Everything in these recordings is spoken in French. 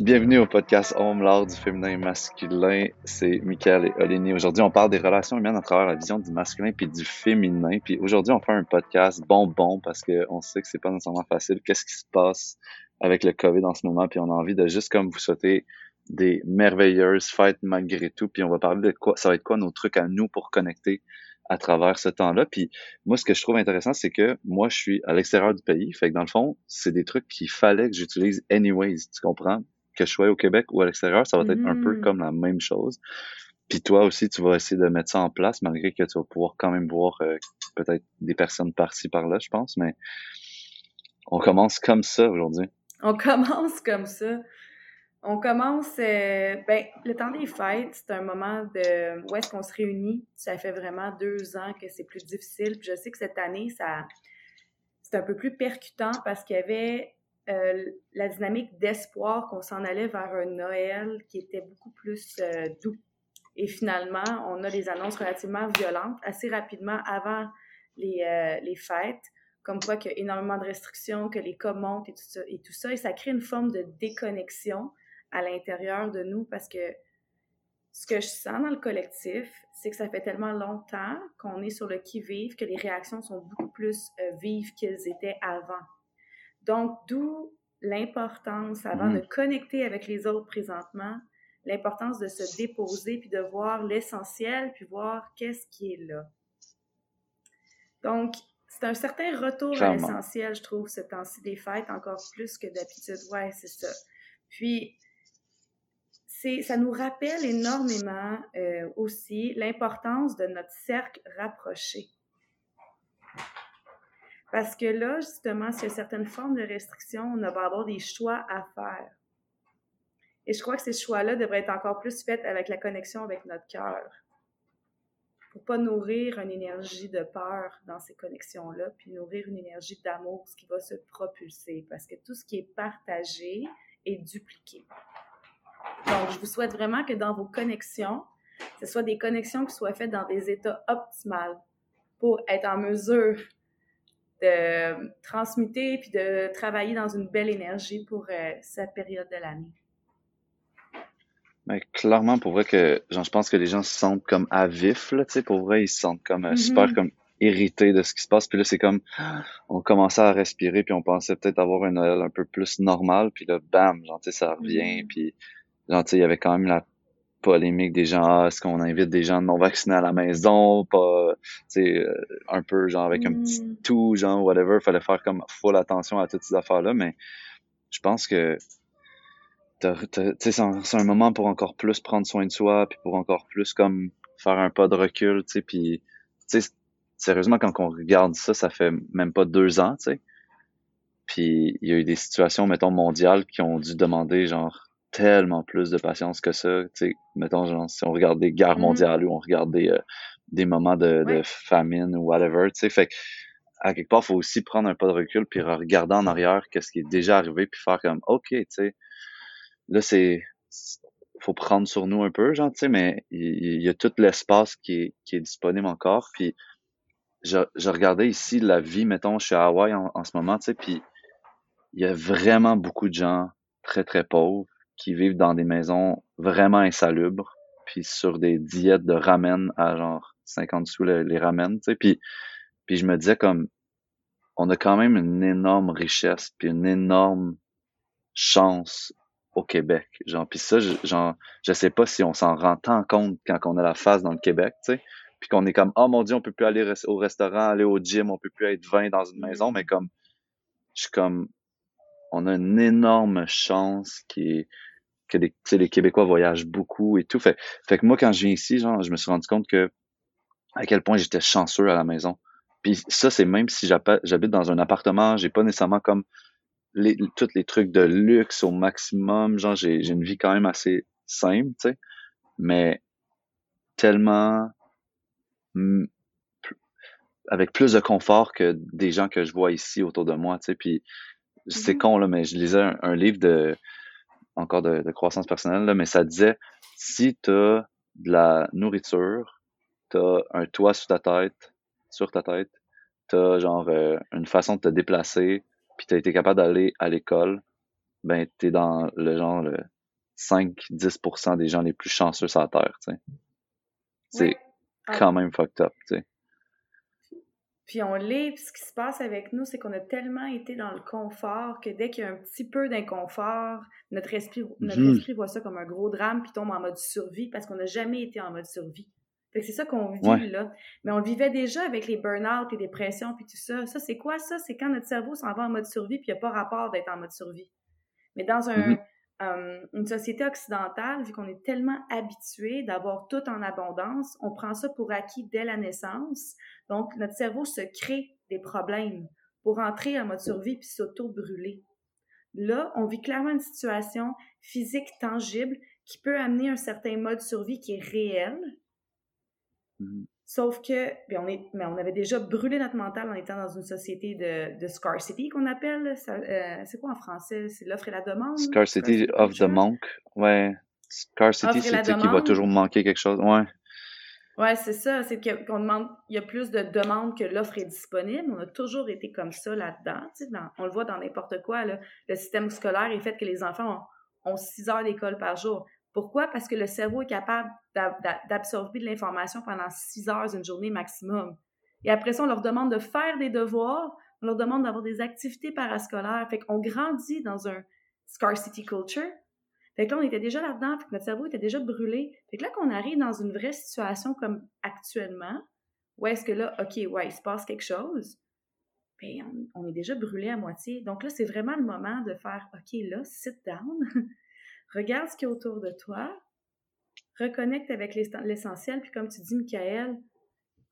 Bienvenue au podcast Home, l'art du féminin et masculin. C'est Michael et Olénie. Aujourd'hui, on parle des relations humaines à travers la vision du masculin puis du féminin. Puis aujourd'hui, on fait un podcast bonbon parce qu'on sait que c'est pas nécessairement facile. Qu'est-ce qui se passe avec le COVID en ce moment? Puis on a envie de juste comme vous souhaiter des merveilleuses fêtes malgré tout. Puis on va parler de quoi, ça va être quoi nos trucs à nous pour connecter à travers ce temps-là. Puis moi, ce que je trouve intéressant, c'est que moi, je suis à l'extérieur du pays. Fait que dans le fond, c'est des trucs qu'il fallait que j'utilise anyways. Tu comprends? Que je sois au Québec ou à l'extérieur, ça va être un peu Mhm. comme la même chose. Puis toi aussi, tu vas essayer de mettre ça en place, malgré que tu vas pouvoir quand même voir euh, peut-être des personnes par-ci, par-là, je pense. Mais on commence comme ça aujourd'hui. On commence comme ça. On commence, euh, ben, le temps des fêtes, c'est un moment de où est-ce qu'on se réunit. Ça fait vraiment deux ans que c'est plus difficile. Puis je sais que cette année, ça, c'est un peu plus percutant parce qu'il y avait euh, la dynamique d'espoir qu'on s'en allait vers un Noël qui était beaucoup plus euh, doux. Et finalement, on a des annonces relativement violentes assez rapidement avant les, euh, les fêtes, comme quoi qu'il y a énormément de restrictions, que les cas montent et tout ça. Et tout ça, et ça crée une forme de déconnexion à l'intérieur de nous parce que ce que je sens dans le collectif, c'est que ça fait tellement longtemps qu'on est sur le qui-vive que les réactions sont beaucoup plus vives qu'elles étaient avant. Donc, d'où l'importance, avant Mhm. de connecter avec les autres présentement, l'importance de se déposer puis de voir l'essentiel puis voir qu'est-ce qui est là. Donc, c'est un certain retour à l'essentiel, je trouve, ce temps-ci des fêtes, encore plus que d'habitude. Ouais, c'est ça. Puis, ça nous rappelle énormément euh, aussi l'importance de notre cercle rapproché. Parce que là, justement, s'il y a certaines formes de restrictions, on va avoir des choix à faire. Et je crois que ces choix-là devraient être encore plus faits avec la connexion avec notre cœur. Pour pas nourrir une énergie de peur dans ces connexions-là, puis nourrir une énergie d'amour, ce qui va se propulser. Parce que tout ce qui est partagé est dupliqué. Donc, je vous souhaite vraiment que dans vos connexions, ce soit des connexions qui soient faites dans des états optimales pour être en mesure de transmuter puis de travailler dans une belle énergie pour euh, cette période de l'année. Mais clairement, pour vrai que, genre, je pense que les gens se sentent comme à vif, là, tu sais, pour vrai, ils se sentent comme euh, super Mhm. comme irrités de ce qui se passe. Puis là, c'est comme, on commençait à respirer, puis on pensait peut-être avoir un Noël un peu plus normal, puis là, bam, genre, ça revient, Mhm. puis genre, il y avait quand même la polémique des gens, ah, est-ce qu'on invite des gens non vaccinés à la maison, pas, tu sais, euh, un peu, genre, avec un petit Mhm. tout, genre, whatever, fallait faire comme full attention à toutes ces affaires-là, mais je pense que c'est un moment pour encore plus prendre soin de soi, puis pour encore plus comme faire un pas de recul, tu sais, puis tu sais, sérieusement, quand on regarde ça, ça fait même pas deux ans, tu sais, puis il y a eu des situations, mettons, mondiales qui ont dû demander, genre, tellement plus de patience que ça, mettons, genre, si on regarde des guerres Mhm. mondiales ou on regarde des, euh, des moments de, famine ou whatever, tu sais, fait à quelque part, faut aussi prendre un pas de recul puis regarder en arrière qu'est-ce qui est déjà arrivé puis faire comme, OK, tu sais, là, c'est, faut prendre sur nous un peu, genre, tu sais, mais il, il y a tout l'espace qui est, qui est disponible encore. Puis, je, je regardais ici la vie, mettons, chez Hawaï en, en ce moment, tu sais, puis il y a vraiment beaucoup de gens très, très pauvres qui vivent dans des maisons vraiment insalubres, puis sur des diètes de ramen à genre 50 sous le- les ramen, tu sais, puis, puis je me disais comme, on a quand même une énorme richesse, puis une énorme chance au Québec. Genre, puis ça, je, genre, je sais pas si on s'en rend tant compte quand on a la face dans le Québec, tu sais, puis qu'on est comme, oh mon Dieu, on peut plus aller au restaurant, aller au gym, on peut plus être 20 dans une maison, mais comme, je suis comme, on a une énorme chance qui est, que les, Québécois voyagent beaucoup et tout. Fait, fait que moi, quand je viens ici, genre, je me suis rendu compte que, à quel point j'étais chanceux à la maison. Puis ça, c'est même si j'habite dans un appartement, j'ai pas nécessairement comme les, tous les trucs de luxe au maximum. Genre, j'ai, une vie quand même assez simple, tu sais, mais tellement avec plus de confort que des gens que je vois ici autour de moi, tu sais. Puis c'est Mhm. con là, mais je lisais un, un livre de encore de, de croissance personnelle là, mais ça disait si t'as de la nourriture, t'as un toit sur ta tête, sur ta tête, t'as genre euh, une façon de te déplacer, puis t'as été capable d'aller à l'école, ben, t'es dans le genre, le 5-10% des gens les plus chanceux sur la Terre, tu sais. C'est Ah, quand même fucked up, tu sais. Puis on l'est, puis ce qui se passe avec nous, c'est qu'on a tellement été dans le confort que dès qu'il y a un petit peu d'inconfort, notre esprit, notre esprit voit ça comme un gros drame, puis tombe en mode survie parce qu'on n'a jamais été en mode survie. Fait que c'est ça qu'on vit Ouais. là. Mais on le vivait déjà avec les burn-out, les dépressions, puis tout ça. Ça, c'est quoi ça? C'est quand notre cerveau s'en va en mode survie, puis il n'y a pas rapport d'être en mode survie. Mais dans un, Mhm. Euh, une société occidentale, vu qu'on est tellement habitué d'avoir tout en abondance, on prend ça pour acquis dès la naissance. Donc, notre cerveau se crée des problèmes pour entrer en mode survie puis s'auto-brûler. Là, on vit clairement une situation physique tangible qui peut amener un certain mode survie qui est réel, Mhm. Sauf que, bien, on est, mais on avait déjà brûlé notre mental en étant dans une société de, de scarcity qu'on appelle. Euh, c'est quoi en français? C'est l'offre et la demande? Scarcity of the monk, ouais. Scarcity, c'est qu'il va toujours manquer quelque chose, ouais. Ouais, c'est ça. C'est qu'on demande, il y a plus de demandes que l'offre est disponible. On a toujours été comme ça là-dedans. on le voit dans n'importe quoi. Là. Le système scolaire est fait que les enfants ont, ont six heures d'école par jour. Pourquoi? Parce que le cerveau est capable d'a- d'a- d'absorber de l'information pendant six heures une journée maximum. Et après ça, on leur demande de faire des devoirs, on leur demande d'avoir des activités parascolaires. Fait qu'on grandit dans un scarcity culture. Fait que là, on était déjà là-dedans, fait que notre cerveau était déjà brûlé. Fait que là, qu'on arrive dans une vraie situation comme actuellement, où est-ce que là, OK, ouais, il se passe quelque chose, ben, on, on est déjà brûlé à moitié. Donc là, c'est vraiment le moment de faire, OK, là, sit down, regarde ce qu'il y a autour de toi, reconnecte avec l'ess- l'essentiel, puis comme tu dis, Michael,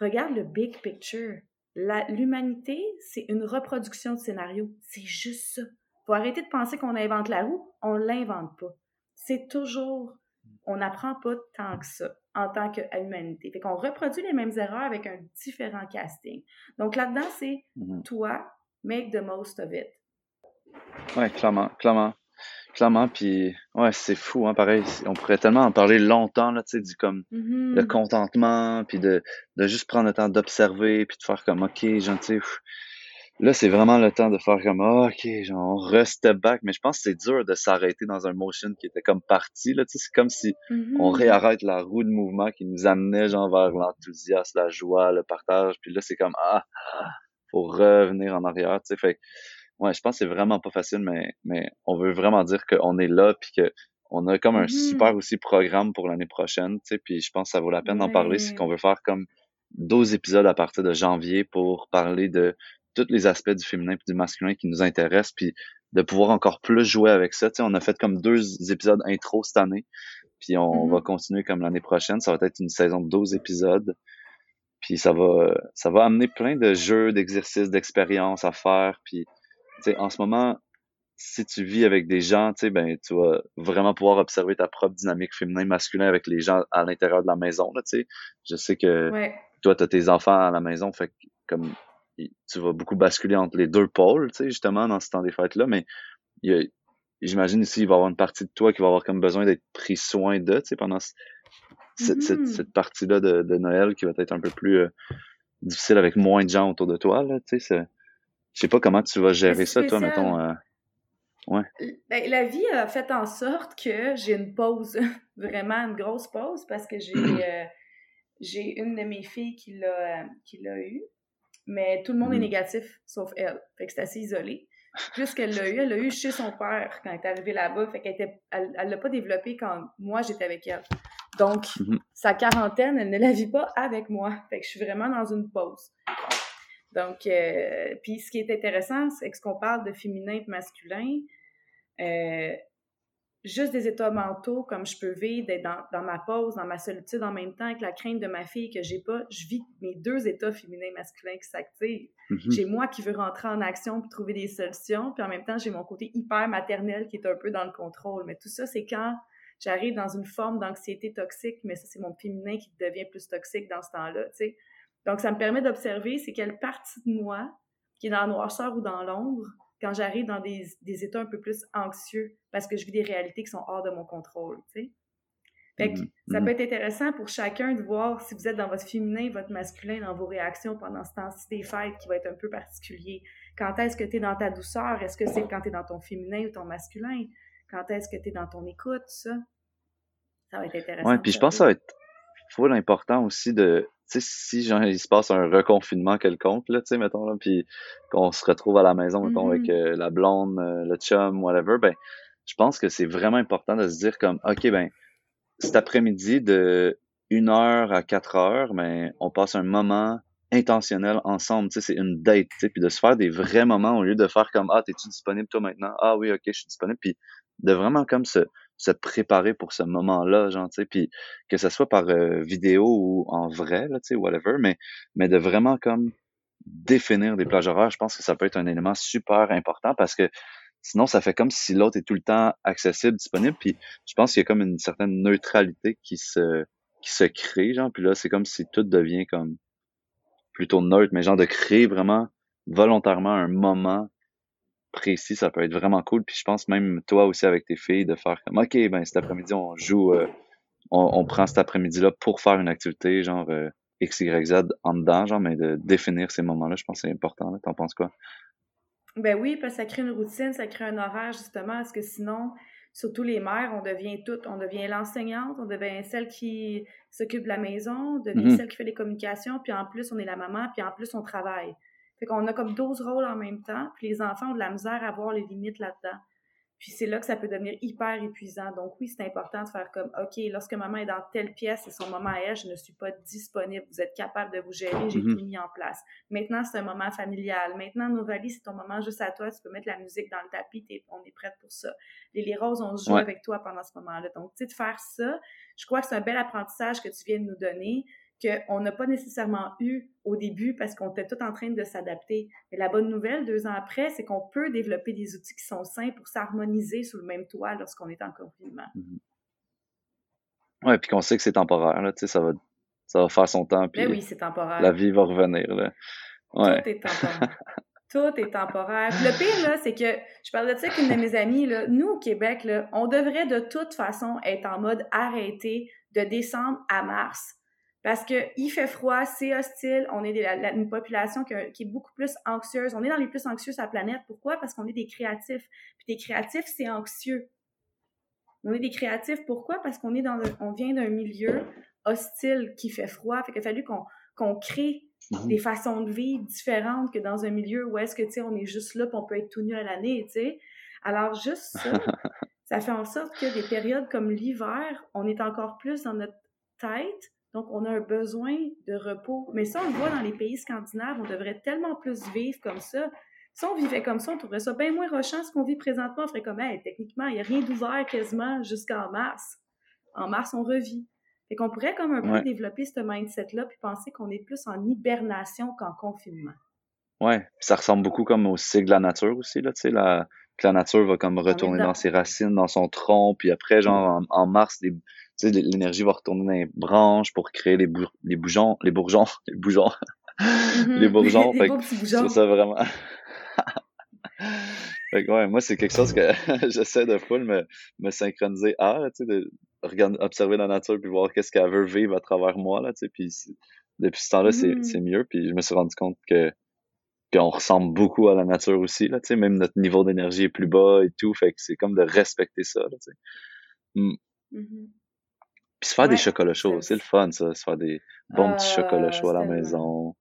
regarde le big picture. L'humanité, c'est une reproduction de scénario. C'est juste ça. Faut arrêter de penser qu'on invente la roue, on l'invente pas. C'est toujours, on n'apprend pas tant que ça en tant qu'humanité. Fait qu'on reproduit les mêmes erreurs avec un différent casting. Donc là-dedans, c'est Mhm. toi, make the most of it. Ouais, clairement, clairement. Clairement, puis ouais, c'est fou, hein, pareil. On pourrait tellement en parler longtemps, là, tu sais, du comme Mhm. le contentement, puis de, de juste prendre le temps d'observer, puis de faire comme, OK, genre, tu sais, pff, là, c'est vraiment le temps de faire comme, OK, genre, on reste back, mais je pense que c'est dur de s'arrêter dans un motion qui était comme parti, là, tu sais, c'est comme si Mhm. on réarrête la roue de mouvement qui nous amenait, genre, vers l'enthousiasme, la joie, le partage, puis là, c'est comme, ah, faut revenir en arrière, tu sais, fait ouais, je pense que c'est vraiment pas facile, mais, mais on veut vraiment dire qu'on est là, puis que on a comme un Mhm. super aussi programme pour l'année prochaine, tu sais, puis je pense que ça vaut la peine d'en parler, c'est qu'on veut faire comme 12 épisodes à partir de janvier pour parler de tous les aspects du féminin et du masculin qui nous intéressent, puis de pouvoir encore plus jouer avec ça. Tu sais, on a fait comme deux épisodes intro cette année, puis on Mhm. va continuer comme l'année prochaine. Ça va être une saison de 12 épisodes. Puis ça va, ça va amener plein de jeux, d'exercices, d'expériences à faire. Puis, en ce moment, si tu vis avec des gens, tu sais, ben, tu vas vraiment pouvoir observer ta propre dynamique féminin-masculin avec les gens à l'intérieur de la maison, là, tu sais. Je sais que Ouais. toi, tu as tes enfants à la maison, fait que comme tu vas beaucoup basculer entre les deux pôles, tu sais, justement, dans ce temps des fêtes-là, mais il y a- j'imagine ici, il va y avoir une partie de toi qui va avoir comme besoin d'être pris soin de, tu sais, pendant ce- cette, cette- Mhm. cette partie-là de, de Noël qui va être un peu plus euh, difficile avec moins de gens autour de toi, là, tu sais, c'est- je sais pas comment tu vas gérer ça, toi, mettons, euh, Ben, la vie a fait en sorte que j'ai une pause, vraiment une grosse pause, parce que j'ai euh, j'ai une de mes filles qui l'a euh, qui l'a eu, mais tout le monde est Mhm. négatif, sauf elle. Fait que c'est assez isolé. Plus qu'elle l'a eu, elle l'a eu chez son père quand elle est arrivée là-bas. Fait qu'elle était, elle, elle l'a pas développé quand moi j'étais avec elle. Donc, Mhm. sa quarantaine, elle ne la vit pas avec moi. Fait que je suis vraiment dans une pause. Donc, euh, puis ce qui est intéressant, c'est que ce qu'on parle de féminin et de masculin, euh, juste des états mentaux comme je peux vivre, d'être dans, dans ma pause, dans ma solitude en même temps avec la crainte de ma fille que j'ai pas, je vis mes deux états féminins et masculins qui s'activent. mhm. J'ai moi qui veux rentrer en action puis trouver des solutions, puis en même temps, j'ai mon côté hyper maternel qui est un peu dans le contrôle. Mais tout ça, c'est quand j'arrive dans une forme d'anxiété toxique, mais ça, c'est mon féminin qui devient plus toxique dans ce temps-là, tu sais. Donc, ça me permet d'observer c'est quelle partie de moi qui est dans la noirceur ou dans l'ombre quand j'arrive dans des, des états un peu plus anxieux parce que je vis des réalités qui sont hors de mon contrôle, tu sais. Fait que ça peut être intéressant pour chacun de voir si vous êtes dans votre féminin, votre masculin, dans vos réactions pendant ce temps-ci des fêtes qui va être un peu particulier. Quand est-ce que tu es dans ta douceur? Est-ce que c'est quand tu es dans ton féminin ou ton masculin? Quand est-ce que tu es dans ton écoute, ça? Ça va être intéressant. Ouais, puis je pense que ça va être full important aussi de, si genre, il se passe un reconfinement quelconque, là, tu sais, mettons, là, puis qu'on se retrouve à la maison, mettons, avec mm-hmm. euh, la blonde, euh, le chum, whatever, ben, je pense que c'est vraiment important de se dire comme, OK, ben, cet après-midi de 1 heure à 4 heures, ben, on passe un moment intentionnel ensemble, tu sais, c'est une date, tu sais, puis de se faire des vrais moments au lieu de faire comme, ah, t'es-tu disponible toi maintenant? Ah oui, ok, je suis disponible, puis de vraiment comme se, se préparer pour ce moment-là, genre, tu sais, puis que ce soit par euh, vidéo ou en vrai, là, tu sais, whatever, mais, mais de vraiment comme définir des plages horaires, je pense que ça peut être un élément super important parce que sinon, ça fait comme si l'autre est tout le temps accessible, disponible, puis je pense qu'il y a comme une certaine neutralité qui se, qui se crée, genre, puis là, c'est comme si tout devient comme plutôt neutre, mais genre de créer vraiment volontairement un moment précis, ça peut être vraiment cool. Puis je pense même toi aussi avec tes filles de faire comme OK, ben cet après-midi, on joue, euh, on, prend cet après-midi-là pour faire une activité, genre euh, X, Y, Z en dedans, genre, mais de définir ces moments-là, je pense que c'est important. T'en penses quoi? Ben oui, parce que ça crée une routine, ça crée un horaire, justement, parce que sinon, surtout les mères, on devient toutes, on devient l'enseignante, on devient celle qui s'occupe de la maison, on devient mm-hmm. celle qui fait les communications, puis en plus, on est la maman, puis en plus, on travaille. Fait qu'on a comme 12 rôles en même temps, puis les enfants ont de la misère à voir les limites là-dedans. Puis c'est là que ça peut devenir hyper épuisant. Donc oui, c'est important de faire comme, OK, lorsque maman est dans telle pièce, c'est son moment à elle, je ne suis pas disponible. Vous êtes capable de vous gérer, j'ai mm-hmm. tout mis en place. Maintenant, c'est un moment familial. Maintenant, Novalie, c'est ton moment juste à toi. Tu peux mettre la musique dans le tapis, on est prête pour ça. Les, les roses, on joue avec toi pendant ce moment-là. Donc, tu sais, de faire ça, je crois que c'est un bel apprentissage que tu viens de nous donner qu'on n'a pas nécessairement eu au début parce qu'on était tout en train de s'adapter. Mais la bonne nouvelle, deux ans après, c'est qu'on peut développer des outils qui sont sains pour s'harmoniser sous le même toit lorsqu'on est en confinement. Mm-hmm. Oui, puis qu'on sait que c'est temporaire, là, ça va, ça va faire son temps, puis ben oui, c'est temporaire. la vie va revenir. Là. Ouais. Tout est temporaire. Tout est temporaire. le pire, là, c'est que je parlais de ça avec une de mes amies. Là, nous, au Québec, là, on devrait de toute façon être en mode arrêté de décembre à mars parce qu'il fait froid, c'est hostile, on est une population qui, est beaucoup plus anxieuse. On est dans les plus anxieux sur la planète. Pourquoi? Parce qu'on est des créatifs. Puis des créatifs, c'est anxieux. On est des créatifs, pourquoi? Parce qu'on est dans on vient d'un milieu hostile qui fait froid. Fait qu'il a fallu qu'on crée mhm. des façons de vivre différentes que dans un milieu où est-ce que, tu sais, on est juste là puis on peut être tout nu à l'année, tu sais. Alors, juste ça, ça fait en sorte que des périodes comme l'hiver, on est encore plus dans notre tête donc, on a un besoin de repos. Mais ça, on le voit dans les pays scandinaves, on devrait tellement plus vivre comme ça. Si on vivait comme ça, on trouverait ça bien moins rochant. Ce qu'on vit présentement, on ferait comme, hey, techniquement, il n'y a rien d'ouvert quasiment jusqu'en mars. En mars, on revit. Et qu'on pourrait comme un peu développer ce mindset-là puis penser qu'on est plus en hibernation qu'en confinement. Ouais, ça ressemble beaucoup comme au cycle de la nature aussi, là, tu sais, la, que la nature va comme retourner dans ses racines, dans son tronc, puis après, genre, en, mars, l'énergie va retourner dans les branches pour créer les, les bourgeons, les bourgeons, les bourgeons, les bourgeons. fait que, ça vraiment. fait que, ouais, moi, c'est quelque chose que j'essaie de full me, me synchroniser à, tu sais, de regarder, observer la nature puis voir qu'est-ce qu'elle veut vivre à travers moi, là, tu sais, puis depuis ce temps-là, c'est mm. mieux, puis je me suis rendu compte que qu'on ressemble beaucoup à la nature aussi, là, tu sais, même notre niveau d'énergie est plus bas et tout, fait que c'est comme de respecter ça, là, tu sais. Mm. Mm-hmm. Puis se faire des chocolats chauds, c'est le fun, ça, se faire des bons petits chocolats chauds à la maison.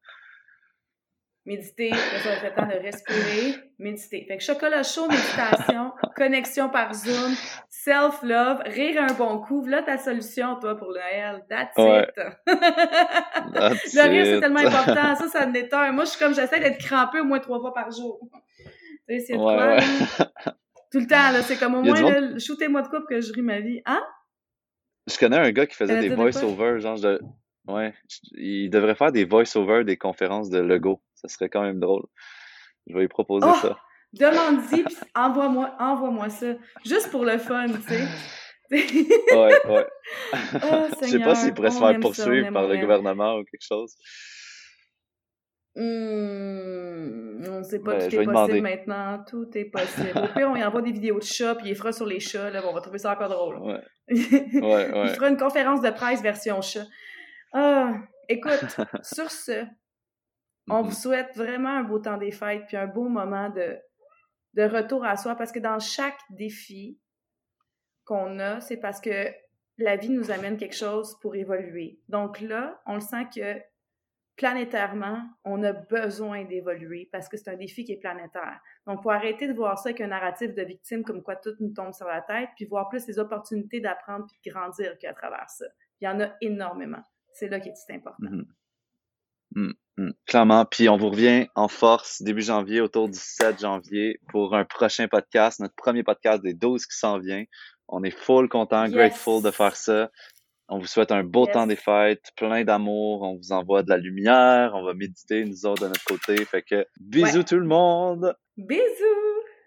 Méditer, ça le temps de respirer, méditer. Fait que chocolat chaud, méditation, connexion par Zoom, self-love, rire un bon coup. Voilà ta solution, toi, pour Noël. That's it. le rire, c'est tellement important. Ça, ça en un. Moi, je suis comme, j'essaie d'être crampé au moins trois fois par jour. Tu sais, c'est ouais, Tout le temps, là. C'est comme au moins, shootez-moi de coupe que je ris ma vie. Hein? Je connais un gars qui faisait des voice-overs, genre de. Ouais, il devrait faire des voice-overs des conférences de Lego. Ça serait quand même drôle. Je vais lui proposer oh! ça. Demande-y, envoie-moi envoie ça. Juste pour le fun, tu sais. ouais, ouais. Oh, Je sais pas s'il pourrait se faire poursuivre par le gouvernement ou quelque chose. Hmm, on ne sait pas, Ben, tout est possible demander. maintenant. Tout est possible. Au pire, on y envoie des vidéos de chats, puis il fera sur les chats, là, on va trouver ça encore drôle. Ouais, il ouais, ouais. fera une conférence de presse version chat. Ah, écoute, sur ce, on vous souhaite vraiment un beau temps des fêtes, puis un beau moment de, de retour à soi, parce que dans chaque défi qu'on a, c'est parce que la vie nous amène quelque chose pour évoluer. Donc là, on le sent que planétairement, on a besoin d'évoluer parce que c'est un défi qui est planétaire. Donc, faut arrêter de voir ça avec un narratif de victime comme quoi tout nous tombe sur la tête, puis voir plus les opportunités d'apprendre puis de grandir qu'à travers ça. Il y en a énormément. C'est là qui est important. Mm. Clairement. Puis on vous revient en force début janvier, autour du 7 janvier, pour un prochain podcast, notre premier podcast des 12 qui s'en vient. On est full content, Yes. grateful de faire ça. On vous souhaite un beau Yes. temps des fêtes, plein d'amour. On vous envoie de la lumière. On va méditer, nous autres, de notre côté. Fait que bisous Ouais. tout le monde! Bisous!